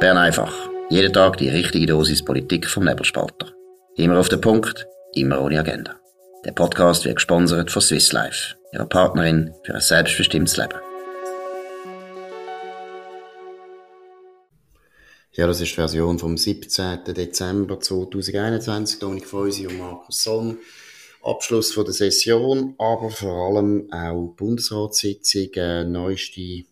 Bern einfach. Jeden Tag die richtige Dosis Politik vom Nebelspalter. Immer auf den Punkt, immer ohne Agenda. Der Podcast wird gesponsert von Swiss Life, ihrer Partnerin für ein selbstbestimmtes Leben. Ja, das ist die Version vom 17. Dezember 2021. Dominik Feusi und Markus Somm. Abschluss von der Session, aber vor allem auch Bundesratssitzung, neueste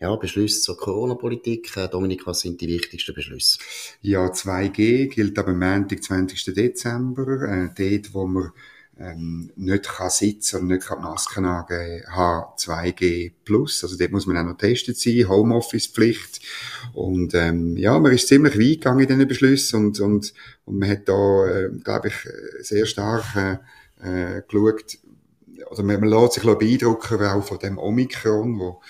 ja, Beschlüsse zur Corona-Politik. Äh, Dominik, was sind die wichtigsten Beschlüsse? Ja, 2G gilt aber am Montag, 20. Dezember, äh, dort, wo man ähm, nicht kann sitzen und nicht kann Masken angeben haben, 2G+. Also dort muss man auch noch getestet sein, Homeoffice-Pflicht. Und ähm, ja, man ist ziemlich weit gegangen in diesen Beschlüssen und, und, und man hat da, äh, glaube ich, sehr stark äh, äh, geschaut, oder man, man lässt sich beeindrucken auch von dem Omikron, wo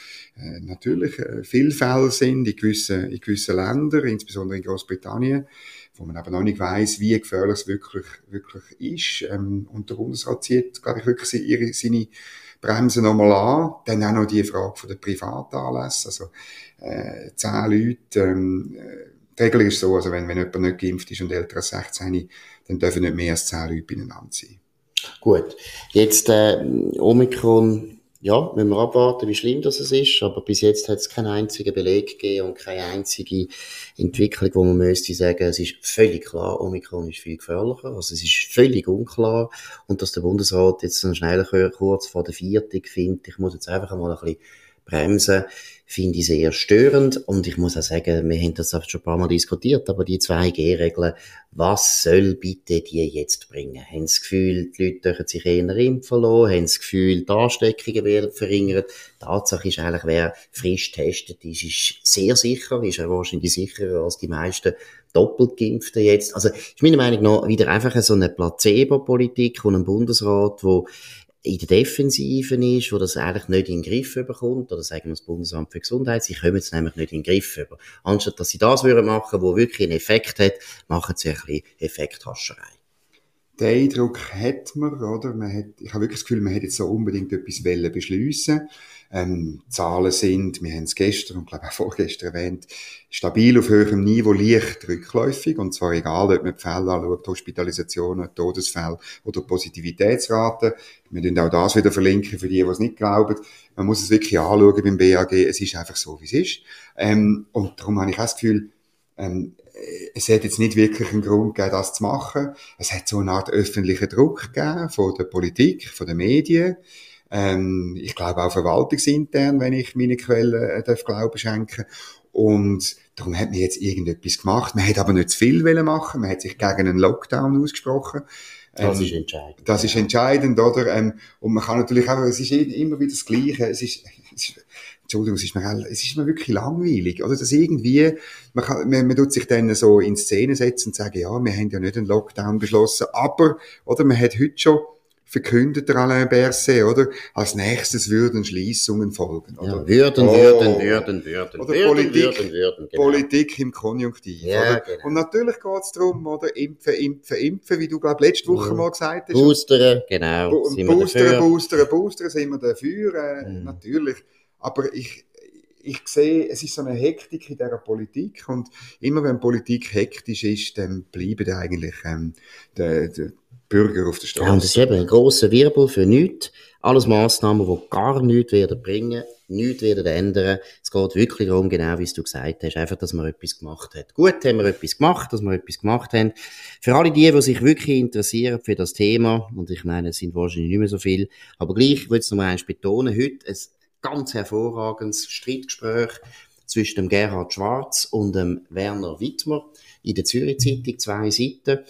natürlich äh, viele Fälle sind in gewissen, in gewissen Ländern, insbesondere in Großbritannien, wo man aber noch nicht weiß, wie gefährlich es wirklich, wirklich ist. Ähm, und der Bundesrat zieht, glaube ich, wirklich ihre, seine Bremsen nochmal an. Dann auch noch die Frage von der Privatanlässe. Also, äh, zehn Leute, ähm, äh, die Regel ist so, also wenn, wenn jemand nicht geimpft ist und älter als 16, dann dürfen nicht mehr als zehn Leute beieinander sein. Gut. Jetzt, äh, Omikron ja, müssen wir abwarten, wie schlimm das ist. Aber bis jetzt hat es keinen einzigen Beleg gegeben und keine einzige Entwicklung, wo man müsste sagen, es ist völlig klar, Omikron ist viel gefährlicher. Also es ist völlig unklar. Und dass der Bundesrat jetzt dann schnell kurz vor der Viertig findet, ich muss jetzt einfach mal ein bisschen bremsen, finde ich sehr störend. Und ich muss auch sagen, wir haben das schon ein paar Mal diskutiert, aber die 2G-Regeln, was soll bitte die jetzt bringen? Haben Sie das Gefühl, die Leute dürfen sich eher impfen lassen? Haben Sie das Gefühl, die Ansteckungen werden verringert? Tatsache ist eigentlich, wer frisch testet ist, ist sehr sicher, ist ja wahrscheinlich sicherer als die meisten doppelt geimpften jetzt. Also, ist meiner Meinung nach wieder einfach so eine Placebo-Politik von einem Bundesrat, wo in der Defensive ist, wo das eigentlich nicht in den Griff bekommt, oder sagen wir das Bundesamt für Gesundheit, sie kommen es nämlich nicht in den Griff über. Anstatt dass sie das würden machen, wo wirklich einen Effekt hat, machen sie ein bisschen Effekthascherei. Den Eindruck hat man, oder? Man hat, ich habe wirklich das Gefühl, man hätte jetzt so unbedingt etwas beschliessen ähm, Zahlen sind, wir haben es gestern und glaube auch vorgestern erwähnt, stabil auf höherem Niveau, leicht rückläufig. Und zwar egal, ob man die Fälle anschaut, Hospitalisationen, Todesfälle oder Positivitätsraten. Wir werden auch das wieder verlinken für die, die es nicht glauben. Man muss es wirklich anschauen beim BAG. Es ist einfach so, wie es ist. Ähm, und darum habe ich auch das Gefühl, ähm, es hat jetzt nicht wirklich einen Grund gegeben, das zu machen. Es hat so eine Art öffentlichen Druck gegeben von der Politik, von den Medien. Ähm, ich glaube auch verwaltungsintern, wenn ich meine Quellen äh, darf Glauben schenken. Und darum hat man jetzt irgendetwas gemacht. Man hat aber nicht zu viel machen. Man hat sich gegen einen Lockdown ausgesprochen. Das ähm, ist entscheidend. Das ist entscheidend, oder? Ähm, und man kann natürlich auch, es ist immer wieder das Gleiche. Es ist, es ist Entschuldigung, es ist mir, es ist mir wirklich langweilig, oder? Dass irgendwie, man kann, man, man tut sich dann so in Szene setzen und sagen, ja, wir haben ja nicht einen Lockdown beschlossen, aber, oder? Man hat heute schon verkündet der Alain Berset, oder? Als nächstes würden Schließungen folgen, oder? Ja, würden, oh. würden, würden, würden. Oder würden, Politik, würden, würden, genau. Politik im Konjunktiv, ja, oder? Genau. Und natürlich geht's darum, oder? Impfen, impfen, impfen, wie du, glaub, letzte Woche mhm. mal gesagt hast. Boosteren, genau. Bo boosteren, boosteren, boosteren, sind wir dafür, äh, mhm. natürlich. Aber ich, ich sehe, es ist so eine Hektik in dieser Politik und immer wenn Politik hektisch ist, dann bleiben eigentlich ähm, die, die Bürger auf der Straße. Ja, und das ist eben ein grosser Wirbel für nichts. Alles Massnahmen, die gar nichts werden bringen, nichts werden ändern. Es geht wirklich darum, genau wie du gesagt hast, einfach, dass man etwas gemacht hat. Gut, haben wir etwas gemacht, dass wir etwas gemacht haben. Für alle die, die sich wirklich interessieren für das Thema, und ich meine, es sind wahrscheinlich nicht mehr so viel, aber gleich, ich will es noch eins betonen, heute ein ganz hervorragendes Streitgespräch zwischen dem Gerhard Schwarz und dem Werner Wittmer in der Zürich Zeitung, zwei Seiten.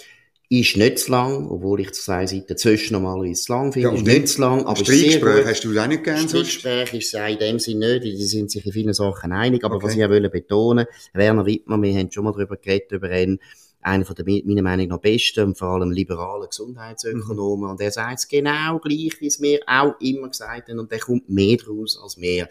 Ist nicht zu lang, obwohl ich zwei Seiten zwischen normalerweise zu lang finde. Ja, ist nicht zu lang, aber Streitgespräch hast du auch nicht gern Streitgespräch ist es in dem Sinne nicht, die sind sich in vielen Sachen einig. Aber okay. was ich auch betonen Werner Wittmer, wir haben schon mal darüber geredet, über ihn, einer von der, meiner Meinung nach besten und vor allem liberalen Gesundheitsökonomen. Mhm. Und er sagt es genau gleich, wie es mir auch immer gesagt haben. Und der kommt mehr draus als mehr.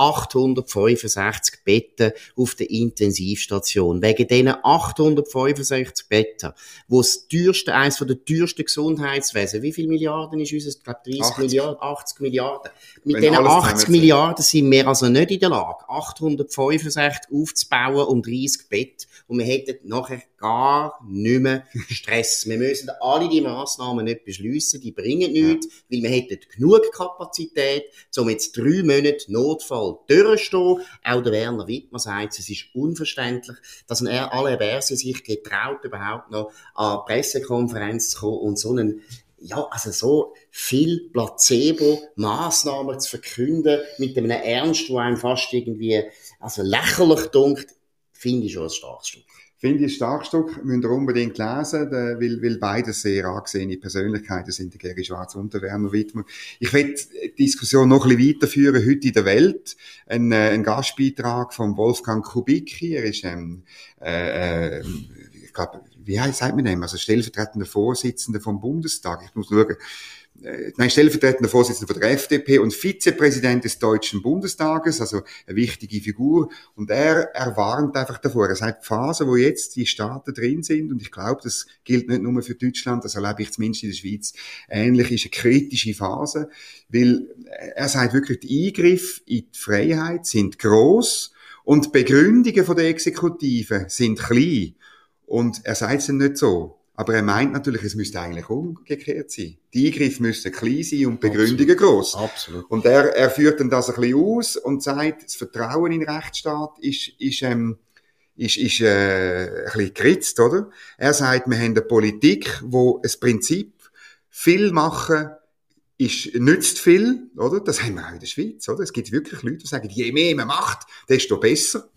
865 Betten auf der Intensivstation. Wegen diesen 865 Betten, wo das teuerste, eines der teuersten Gesundheitswesen, wie viele Milliarden ist unser? Ich glaube 30 80. Milliarden, 80 Milliarden. Mit diesen 80 Milliarden sind wir also nicht in der Lage, 865 aufzubauen um 30 Betten und wir hätten nachher gar nicht mehr Stress. wir müssen alle die Massnahmen nicht beschließen, die bringen nichts, weil wir hätten genug Kapazität, um jetzt drei Monate Notfall durchzustehen. Auch der Werner Wittmann sagt, es ist unverständlich, dass er alle Verse sich getraut, überhaupt noch an Pressekonferenz zu kommen und so einen ja, also so viel Placebo-Massnahmen zu verkünden mit einem Ernst, wo einem fast irgendwie, also lächerlich dunkt, finde ich schon ein starkes Stück. Finde ich ein starkes Stück, müsst ihr unbedingt lesen, weil, weil beide sehr angesehene Persönlichkeiten sind, der Gary Schwarz und der Werner Wittmer. Ich will die Diskussion noch ein bisschen weiterführen, heute in der Welt. Ein, äh, ein Gastbeitrag von Wolfgang Kubicki, er ist, ähm, äh, äh, ich glaube, wie heißt, sagt man dem? Also stellvertretender Vorsitzender vom Bundestag. Ich muss schauen nein, stellvertretender Vorsitzender von der FDP und Vizepräsident des Deutschen Bundestages, also eine wichtige Figur. Und er, er warnt einfach davor. Er sagt, die Phase, wo jetzt die Staaten drin sind, und ich glaube, das gilt nicht nur für Deutschland, das erlebe ich zumindest in der Schweiz, ähnlich ist eine kritische Phase, weil er sagt wirklich, die Eingriffe in die Freiheit sind groß und die Begründungen der Exekutive sind klein. Und er sagt es nicht so. Aber er meint natürlich, es müsste eigentlich umgekehrt sein. Die Eingriffe müssten klein sein und Begründungen groß. Absolut. Und er, er führt dann das ein bisschen aus und sagt, das Vertrauen in den Rechtsstaat ist, ist, ähm, ist, ist äh, ein bisschen geritzt, oder? Er sagt, wir haben eine Politik, wo ein Prinzip viel machen ist, nützt viel, oder? Das haben wir auch in der Schweiz, oder? Es gibt wirklich Leute, die sagen, je mehr man macht, desto besser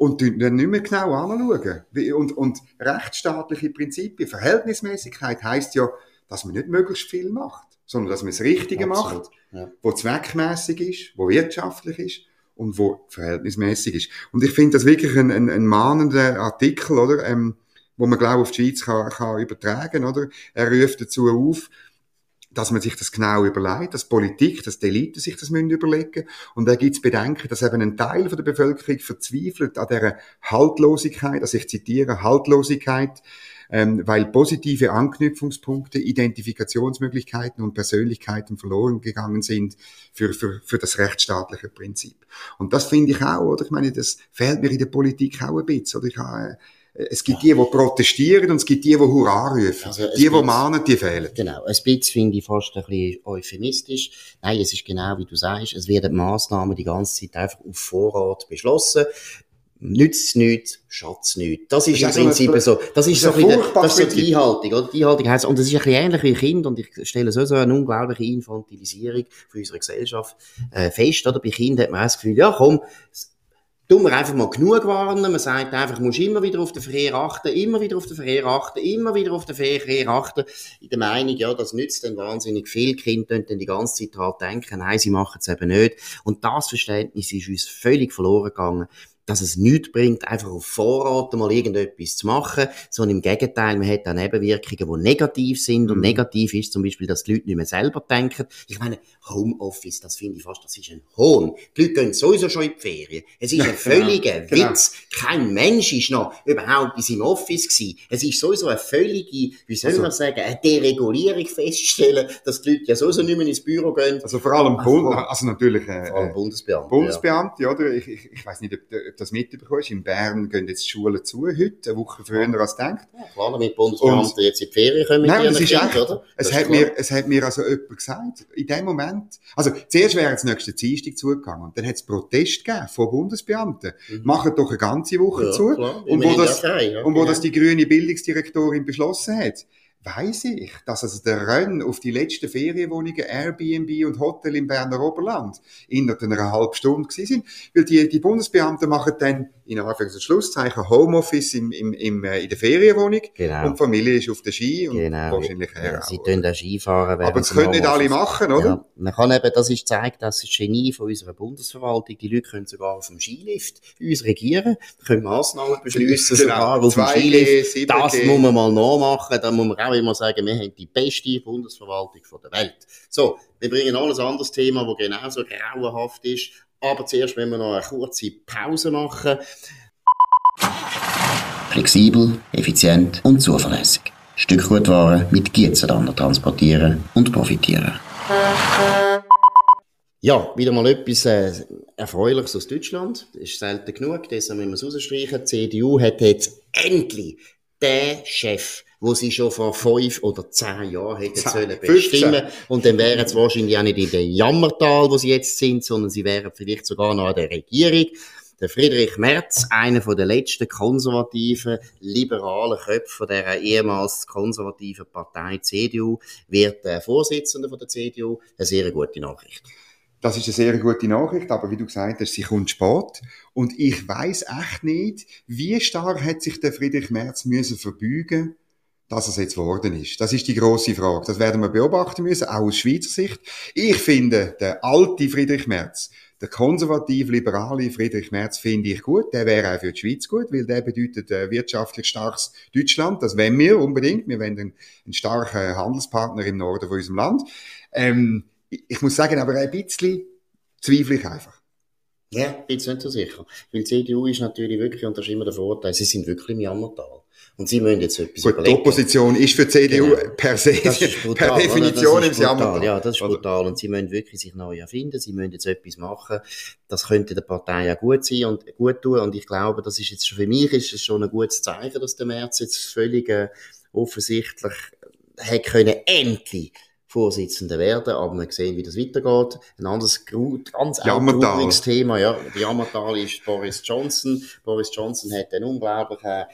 und dann nicht mehr genau anschauen. Und, und rechtsstaatliche Prinzipien, Verhältnismäßigkeit heißt ja, dass man nicht möglichst viel macht, sondern dass man das Richtige Absolut, macht, ja. wo zweckmäßig ist, wo wirtschaftlich ist und wo verhältnismäßig ist. Und ich finde das wirklich ein, ein, ein mahnender Artikel, oder, ähm, wo man glaube auf die Schweiz kann, kann übertragen, oder? Er ruft dazu auf, dass man sich das genau überlegt, dass Politik, dass die Elite sich das müssen überlegen und da gibt es Bedenken, dass eben ein Teil von der Bevölkerung verzweifelt an dieser Haltlosigkeit, also ich zitiere Haltlosigkeit, ähm, weil positive Anknüpfungspunkte, Identifikationsmöglichkeiten und Persönlichkeiten verloren gegangen sind für, für, für das rechtsstaatliche Prinzip. Und das finde ich auch, oder? Ich meine, das fehlt mir in der Politik auch ein bisschen, oder? Ich habe, es gibt die, die protestieren und es gibt die, die Hurra rufen. Also die, die mahnen, die fehlen. Genau. Ein bisschen finde ich fast ein bisschen euphemistisch. Nein, es ist genau wie du sagst. Es werden Massnahmen die ganze Zeit einfach auf Vorrat beschlossen. Nützt es nichts, schatz nichts. Das ist im Prinzip so, das ist so, ein bisschen, das ist so die Einhaltung, oder? Die Einhaltung heisst, und das ist ein bisschen ähnlich wie Kind, und ich stelle so, so eine unglaubliche Infantilisierung für unsere Gesellschaft, äh, fest, oder? Bei Kindern hat man das Gefühl, ja, komm, tun wir einfach mal genug warnen. Man sagt einfach, du musst immer wieder auf den Verkehr achten, immer wieder auf den Verkehr achten, immer wieder auf den Verkehr achten. In der Meinung, ja, das nützt dann wahnsinnig viel. Kinder dann die ganze Zeit daran denken, nein, sie machen es eben nicht. Und das Verständnis ist uns völlig verloren gegangen dass es nichts bringt, einfach auf Vorrat mal irgendetwas zu machen, sondern im Gegenteil, man hat auch Nebenwirkungen, die negativ sind und mhm. negativ ist zum Beispiel, dass die Leute nicht mehr selber denken. Ich meine, Homeoffice, das finde ich fast, das ist ein Hohn. Die Leute gehen sowieso schon in die Ferien. Es ist ein völliger genau. Witz. Kein Mensch ist noch überhaupt in seinem Office gewesen. Es ist sowieso eine völlige, wie soll also, man sagen, eine Deregulierung feststellen, dass die Leute ja sowieso nicht mehr ins Büro gehen. Also vor allem, also, Bund, also natürlich, äh, vor allem Bundesbeamte. Bundesbeamte, ja. oder? Ich, ich, ich weiß nicht, ob, ob das mitbekommst. In Bern gehen jetzt die Schulen zu heute, eine Woche früher als denkt. Ja, klar, damit Bundesbeamte jetzt in die Ferien kommen nein, das ist echt, oder? Es hat, mir, es hat mir also jemand gesagt, in dem Moment, also zuerst wäre es nächste Dienstag zugegangen und dann hat es Protest gegeben von Bundesbeamten. Mhm. Machen doch eine ganze Woche ja, zu. Klar, und wo, das, ja, und wo genau. das die grüne Bildungsdirektorin beschlossen hat weiß ich, dass also der Renn auf die letzten Ferienwohnungen, Airbnb und Hotel im Berner Oberland innerhalb einer halben Stunde gewesen sind, weil die, die Bundesbeamten machen dann in Anführungs- und Schlusszeichen Homeoffice im, im, im, äh, in der Ferienwohnung genau. und die Familie ist auf der Ski und genau. wahrscheinlich ja, Sie tun da Skifahren. Aber das können nicht alle machen, oder? Ja, man kann eben, das ist zeigt, das ist Genie von unserer Bundesverwaltung. Die Leute können sogar auf dem Skilift uns regieren, können Massnahmen beschließen, genau. sogar auf dem Skilift. Das muss man mal nachmachen, da muss man auch immer sagen, wir haben die beste Bundesverwaltung der Welt. So, wir bringen alles anderes Thema, wo genauso grauenhaft ist Aber zuerst müssen wir noch eine kurze Pause machen. Flexibel, effizient und zuverlässig. Stückgutware mit Gietzendannen transportieren und profitieren. Ja, wieder mal etwas äh, Erfreuliches aus Deutschland. Ist selten genug, deshalb müssen wir es rausstreichen. Die CDU hat jetzt endlich den Chef, wo sie schon vor fünf oder zehn Jahren hätten sollen bestimmen. Und dann wären sie wahrscheinlich auch nicht in dem Jammertal, wo sie jetzt sind, sondern sie wären vielleicht sogar noch an der Regierung. Der Friedrich Merz, einer von der letzten konservativen, liberalen Köpfe der ehemals konservativen Partei CDU, wird der Vorsitzender von der CDU. Eine sehr gute Nachricht. Das ist eine sehr gute Nachricht, aber wie du gesagt hast, sie kommt spät. Und ich weiß echt nicht, wie stark hat sich der Friedrich Merz müssen verbeugen dass es jetzt geworden ist. Das ist die große Frage. Das werden wir beobachten müssen, auch aus Schweizer Sicht. Ich finde, der alte Friedrich Merz, der konservativ-liberale Friedrich Merz finde ich gut. Der wäre auch für die Schweiz gut, weil der bedeutet äh, wirtschaftlich starkes Deutschland. Das wollen wir unbedingt. Wir wollen einen, einen starken Handelspartner im Norden von unserem Land. Ähm, ich muss sagen, aber ein bisschen zweifle ich einfach. Ja, bin jetzt nicht so sicher. Weil die CDU ist natürlich wirklich, und das ist immer der Vorteil, sie sind wirklich im Jammertal. Und sie müssen jetzt etwas Gut, überlegen. die Opposition ist für die CDU genau. per se, brutal, per Definition im Jammertal. Ja, das ist brutal. Und sie müssen wirklich sich neu erfinden. Sie müssen jetzt etwas machen. Das könnte der Partei ja gut sein und gut tun. Und ich glaube, das ist jetzt schon, für mich ist es schon ein gutes Zeichen, dass der März jetzt völlig äh, offensichtlich hat können endlich Vorsitzender werden, aber wir sehen, wie das weitergeht. Ein anderes ganz trauriges Thema, ja, die Jammertal ist Boris Johnson. Boris Johnson hat einen unglaublichen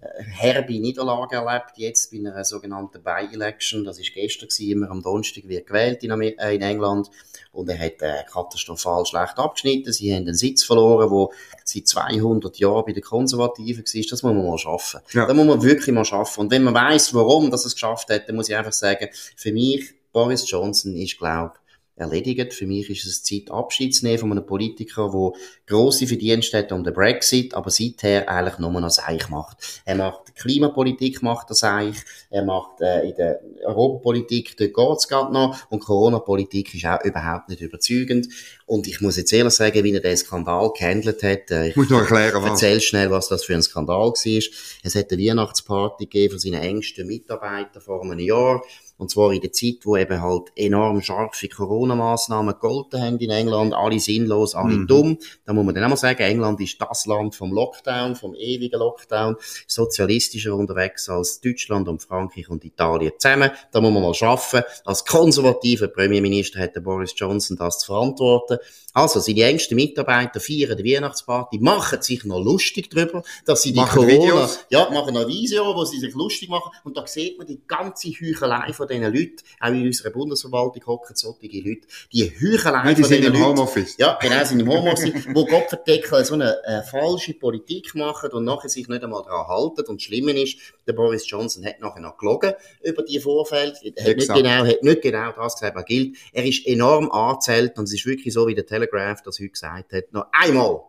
herbe Niederlage erlebt, jetzt bei einer sogenannten By-Election. Das ist gestern gewesen, immer am Donnerstag wird gewählt in, äh, in England. Und er hat äh, katastrophal schlecht abgeschnitten. Sie haben einen Sitz verloren, wo seit 200 Jahren bei den Konservativen war. Das muss man mal schaffen. Ja. Das muss man wirklich mal schaffen. Und wenn man weiß, warum das es geschafft hat, dann muss ich einfach sagen, für mich, Boris Johnson ist, glaube erledigt. Für mich ist es Zeit, Abschied zu nehmen von einem Politiker, der grosse Verdienste hat um den Brexit, aber seither eigentlich nur noch Seich macht. Er macht Klimapolitik, macht er Seich, er macht äh, in der Europapolitik, dort geht's gerade noch, und Corona-Politik ist auch überhaupt nicht überzeugend. Und ich muss jetzt ehrlich sagen, wie er den Skandal gehandelt hat. Äh, ich muss noch erklären, was. Erzähl schnell, was das für ein Skandal war. Es hat eine Weihnachtsparty gegeben von seinen engsten Mitarbeitern vor einem Jahr. Und zwar in der Zeit, wo eben halt enorm scharfe Corona-Massnahmen gegolten haben in England. Alle sinnlos, alle mhm. dumm. Da muss man dann auch mal sagen, England ist das Land vom Lockdown, vom ewigen Lockdown. Sozialistischer unterwegs als Deutschland und Frankreich und Italien zusammen. Da muss man mal schaffen. Als konservativer Premierminister hat der Boris Johnson das zu verantworten. Also, seine engsten Mitarbeiter feiern die Weihnachtsparty, machen sich noch lustig darüber, dass sie die machen Corona, Videos. ja, machen noch Video, wo sie sich lustig machen. Und da sieht man die ganze Heuchelei von diesen Leuten. Auch in unserer Bundesverwaltung hocken solche Leute. Die Heuchelei Nein, die von sind im Homeoffice. Ja, genau, sind im Homeoffice, wo Gott verdeckeln so eine äh, falsche Politik machen und nachher sich nicht einmal daran halten. Und das Schlimme ist, der Boris Johnson hat nachher noch gelogen über die Vorfälle. Hat nicht genau, hat nicht genau das gesagt, was gilt. Er ist enorm angezählt und es ist wirklich so, wie der Telegraph das heute gesagt hat, noch einmal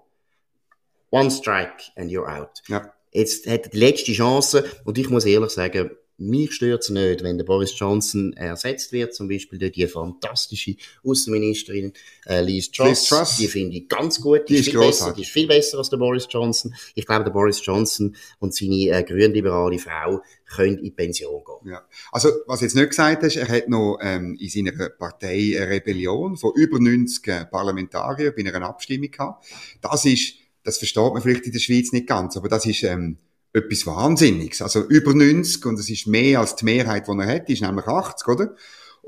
One Strike and you're out. Ja. Jetzt hat er die letzte Chance und ich muss ehrlich sagen, mich stört es nicht, wenn der Boris Johnson ersetzt wird, zum Beispiel durch die fantastische Außenministerin äh, Liz Truss. Liz Truss. Die finde ich ganz gut. Die, die ist, viel besser, die ist viel besser als der Boris Johnson. Ich glaube, der Boris Johnson und seine äh, grünliberale Frau können in Pension gehen. Ja. Also, was jetzt nicht gesagt hast, er hat noch ähm, in seiner Partei eine Rebellion von über 90 Parlamentariern bei einer Abstimmung gehabt. Das ist, das versteht man vielleicht in der Schweiz nicht ganz, aber das ist ähm, etwas Wahnsinniges. Also über 90 und das ist mehr als die Mehrheit, die er hat, ist nämlich 80, oder?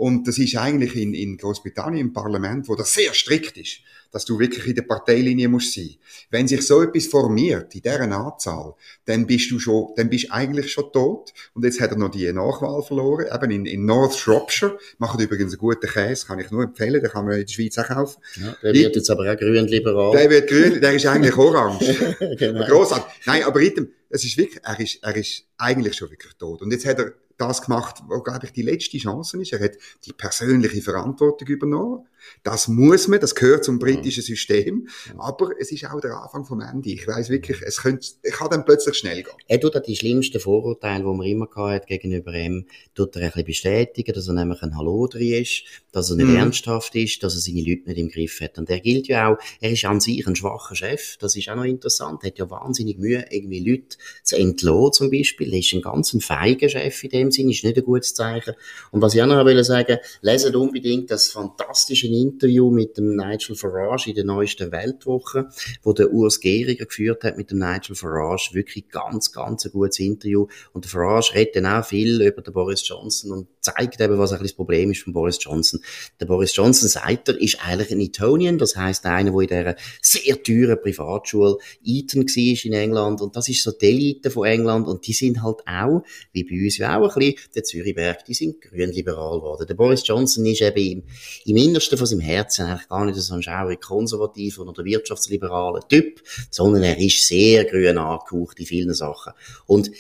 Und das ist eigentlich in, in Großbritannien im Parlament, wo das sehr strikt ist dass du wirklich in der Parteilinie musst sein. Wenn sich so etwas formiert, in dieser Anzahl, dann bist du schon, dann bist du eigentlich schon tot. Und jetzt hat er noch die Nachwahl verloren, eben in, in North Shropshire. Macht übrigens einen guten Käse, kann ich nur empfehlen, den kann man in der Schweiz auch kaufen. Ja, der wird jetzt aber auch grün-liberal. Der wird grün, der ist eigentlich orange. genau. Grossartig. Nein, aber Ritem, es ist wirklich, er ist, er ist eigentlich schon wirklich tot. Und jetzt hat er das gemacht, wo, glaube ich, die letzte Chance ist. Er hat die persönliche Verantwortung übernommen. Das muss man, das gehört zum britischen System. Aber es ist auch der Anfang vom Ende. Ich weiß wirklich, es könnte, kann dann plötzlich schnell gehen. Er tut die schlimmsten Vorurteile, die man immer gehabt gegenüber ihm, tut er ein bisschen bestätigen, dass er nämlich ein Hallodri ist, dass er nicht mm. ernsthaft ist, dass er seine Leute nicht im Griff hat. Und er gilt ja auch, er ist an sich ein schwacher Chef. Das ist auch noch interessant. Er hat ja wahnsinnig Mühe, irgendwie Leute zu entlassen, zum Beispiel. Er ist ein ganz feiger Chef in dem Sinn, ist nicht ein gutes Zeichen. Und was ich auch noch will sagen, leset unbedingt das fantastische Interview mit dem Nigel Farage in der neuesten Weltwoche, wo der Urs Gehriger geführt hat mit dem Nigel Farage. Wirklich ganz, ganz ein gutes Interview. Und der Farage redet dann auch viel über den Boris Johnson und zeigt eben, was ein das Problem ist von Boris Johnson. Der Boris Johnson sagt er, ist eigentlich ein Etonian, das heißt einer, der in dieser sehr teuren Privatschule Eton war in England und das ist so die Elite von England und die sind halt auch, wie bei uns ja auch ein bisschen, der Zürichberg, die sind grünliberal geworden. Der Boris Johnson ist eben im, im Innersten von seinem Herzen eigentlich gar nicht so ein schaurig konservativer oder wirtschaftsliberaler Typ, sondern er ist sehr grün angehaucht in vielen Sachen. Und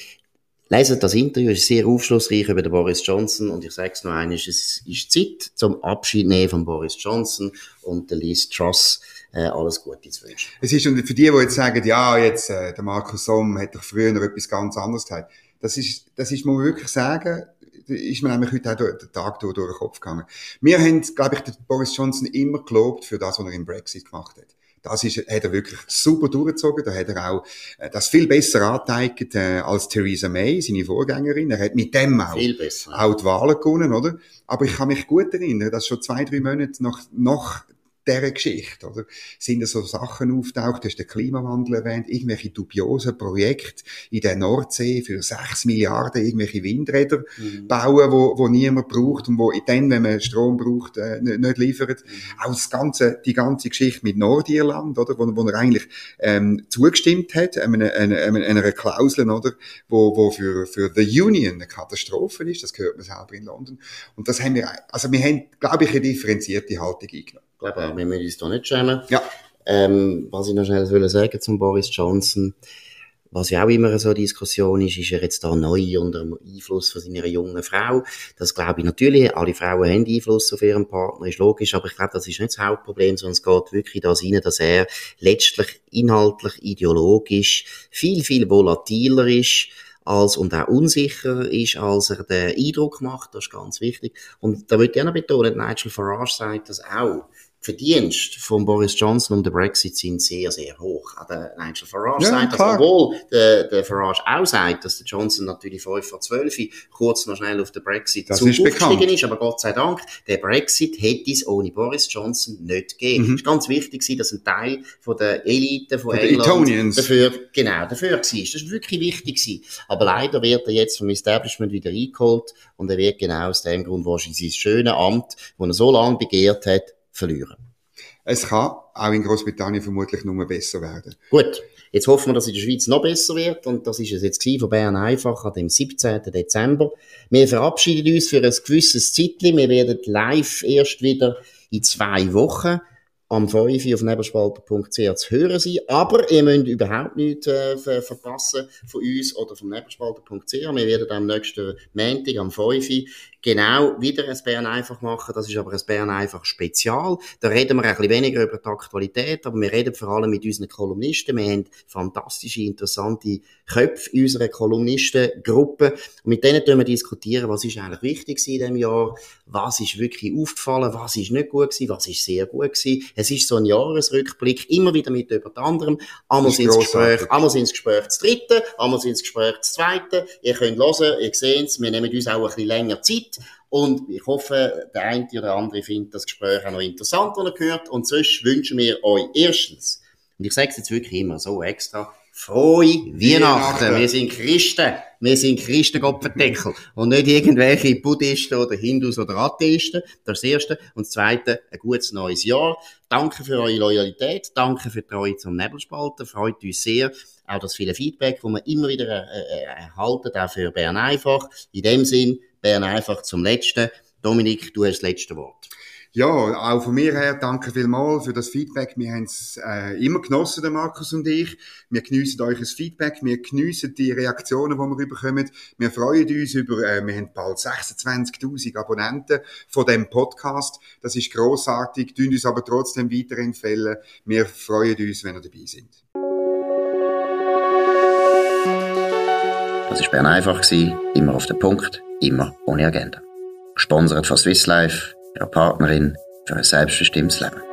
Lesen das Interview, ist sehr aufschlussreich über den Boris Johnson und ich sage es noch einmal, es ist Zeit zum Abschied nehmen von Boris Johnson und der Liz Truss äh, alles Gute zu wünschen. Es ist, und für die, die jetzt sagen, ja, jetzt, äh, der Markus Somm hat doch früher noch etwas ganz anderes gesagt, das ist, das ist, muss man wirklich sagen, ist mir nämlich heute auch den Tag durch, durch den Kopf gegangen. Wir haben, glaube ich, den Boris Johnson immer gelobt für das, was er im Brexit gemacht hat. Das ist, hat er wirklich super durchgezogen. Da hat er auch äh, das viel besser angezeigt äh, als Theresa May, seine Vorgängerin. Er hat mit dem auch, auch die Wahlen gewonnen, oder? Aber ich kann mich gut erinnern, dass schon zwei, drei Monate nach, nach dieser Geschichte, oder? Sind da so Sachen auftaucht, du hast den Klimawandel erwähnt, irgendwelche dubiosen Projekte in der Nordsee für sechs Milliarden irgendwelche Windräder mhm. bauen, wo, wo niemand braucht und wo dann, wenn man Strom braucht, äh, nicht liefert. Mhm. Auch das ganze, die ganze Geschichte mit Nordirland, oder? Wo, wo er eigentlich, ähm, zugestimmt hat, einer, einer, einer Klausel, oder? Wo, wo für, für the Union eine Katastrophe ist, das gehört man selber in London. Und das haben wir, also wir haben, glaube ich, eine differenzierte Haltung eingenommen glaube auch, wir müssen uns da nicht schämen. Ja. Ähm, was ich noch schnell will sagen zum Boris Johnson, was ja auch immer so eine Diskussion ist, ist er jetzt da neu unter dem Einfluss von seiner jungen Frau. Das glaube ich natürlich, alle Frauen haben Einfluss auf ihren Partner, ist logisch, aber ich glaube, das ist nicht das Hauptproblem, sondern es geht wirklich das rein, dass er letztlich inhaltlich, ideologisch viel, viel volatiler ist, als und auch unsicher ist, als er den Eindruck macht. Das ist ganz wichtig. Und da würde ich gerne betonen, Nigel Farage sagt das auch. Verdienst von Boris Johnson und der Brexit sind sehr, sehr hoch. Auch der Nigel Farage ja, sagt, dass obwohl der, der Farage auch sagt, dass der Johnson natürlich 5 vor 12 kurz noch schnell auf den Brexit zu aufgestiegen ist, aber Gott sei Dank, der Brexit hätte es ohne Boris Johnson nicht gegeben. Mhm. Es ist ganz wichtig, dass ein Teil von der Elite von, von England dafür, genau, dafür war. Das ist wirklich wichtig. Aber leider wird er jetzt vom Establishment wieder eingeholt und er wird genau aus dem Grund wahrscheinlich sein schönes Amt, das er so lange begehrt hat, verlieren. Es kann auch in Großbritannien vermutlich nur besser werden. Gut. Jetzt hoffen wir, dass es in der Schweiz noch besser wird. Und das ist es jetzt von Bern einfach an dem 17. Dezember. Wir verabschieden uns für ein gewisses Zeitchen. Wir werden live erst wieder in zwei Wochen am 5 auf nebelspalter.ch zu hören sein. Aber ihr müsst überhaupt nichts äh, verpassen von uns oder vom nebelspalter.ch. Wir werden am nächsten Montag am 5 genau wieder ein Bern einfach machen. Das ist aber ein Bern einfach Spezial. Da reden wir ein bisschen weniger über die Aktualität, aber wir reden vor allem mit unseren Kolumnisten. Wir haben fantastische, interessante Köpfe in unserer Kolumnistengruppe. Und mit denen können wir diskutieren, was ist eigentlich wichtig in diesem Jahr, was ist wirklich aufgefallen, was ist nicht gut gewesen, was ist sehr gut gewesen. Es ist so ein Jahresrückblick, immer wieder mit jemand anderem. Einmal sind Gespräch, einmal sind Gespräch das dritte, einmal sind Gespräch das zweite. Ihr könnt hören, ihr seht es, wir nehmen uns auch ein bisschen länger Zeit. Und ich hoffe, der eine oder andere findet das Gespräch auch noch interessant, was er gehört. Und sonst wünschen wir euch erstens, und ich sage es jetzt wirklich immer so extra, frohe Weihnachten. Weihnachten. Wir sind Christen. Wir sind Christen, Gottverdeckel. Und nicht irgendwelche Buddhisten oder Hindus oder Atheisten. Das ist das Erste. Und das Zweite, ein gutes neues Jahr. Danke für eure Loyalität. Danke für die Treue zum Nebelspalten. Freut uns sehr. Auch das viele Feedback, das wir immer wieder äh, äh, erhalten, auch für Bern einfach. In dem Sinn, Bern einfach zum Letzten. Dominik, du hast das letzte Wort. Ja, auch von mir her danke vielmals für das Feedback. Wir haben es äh, immer genossen, der Markus und ich. Wir geniessen euch das Feedback, wir geniessen die Reaktionen, die wir bekommen. Wir freuen uns über, äh, wir haben bald 26'000 Abonnenten von dem Podcast. Das ist grossartig, tun uns aber trotzdem weiterempfehlen. Wir freuen uns, wenn ihr dabei seid. Das war Bern einfach, immer auf den Punkt, immer ohne Agenda. Gesponsert von Swiss Life, ihrer Partnerin für ein selbstbestimmtes Leben.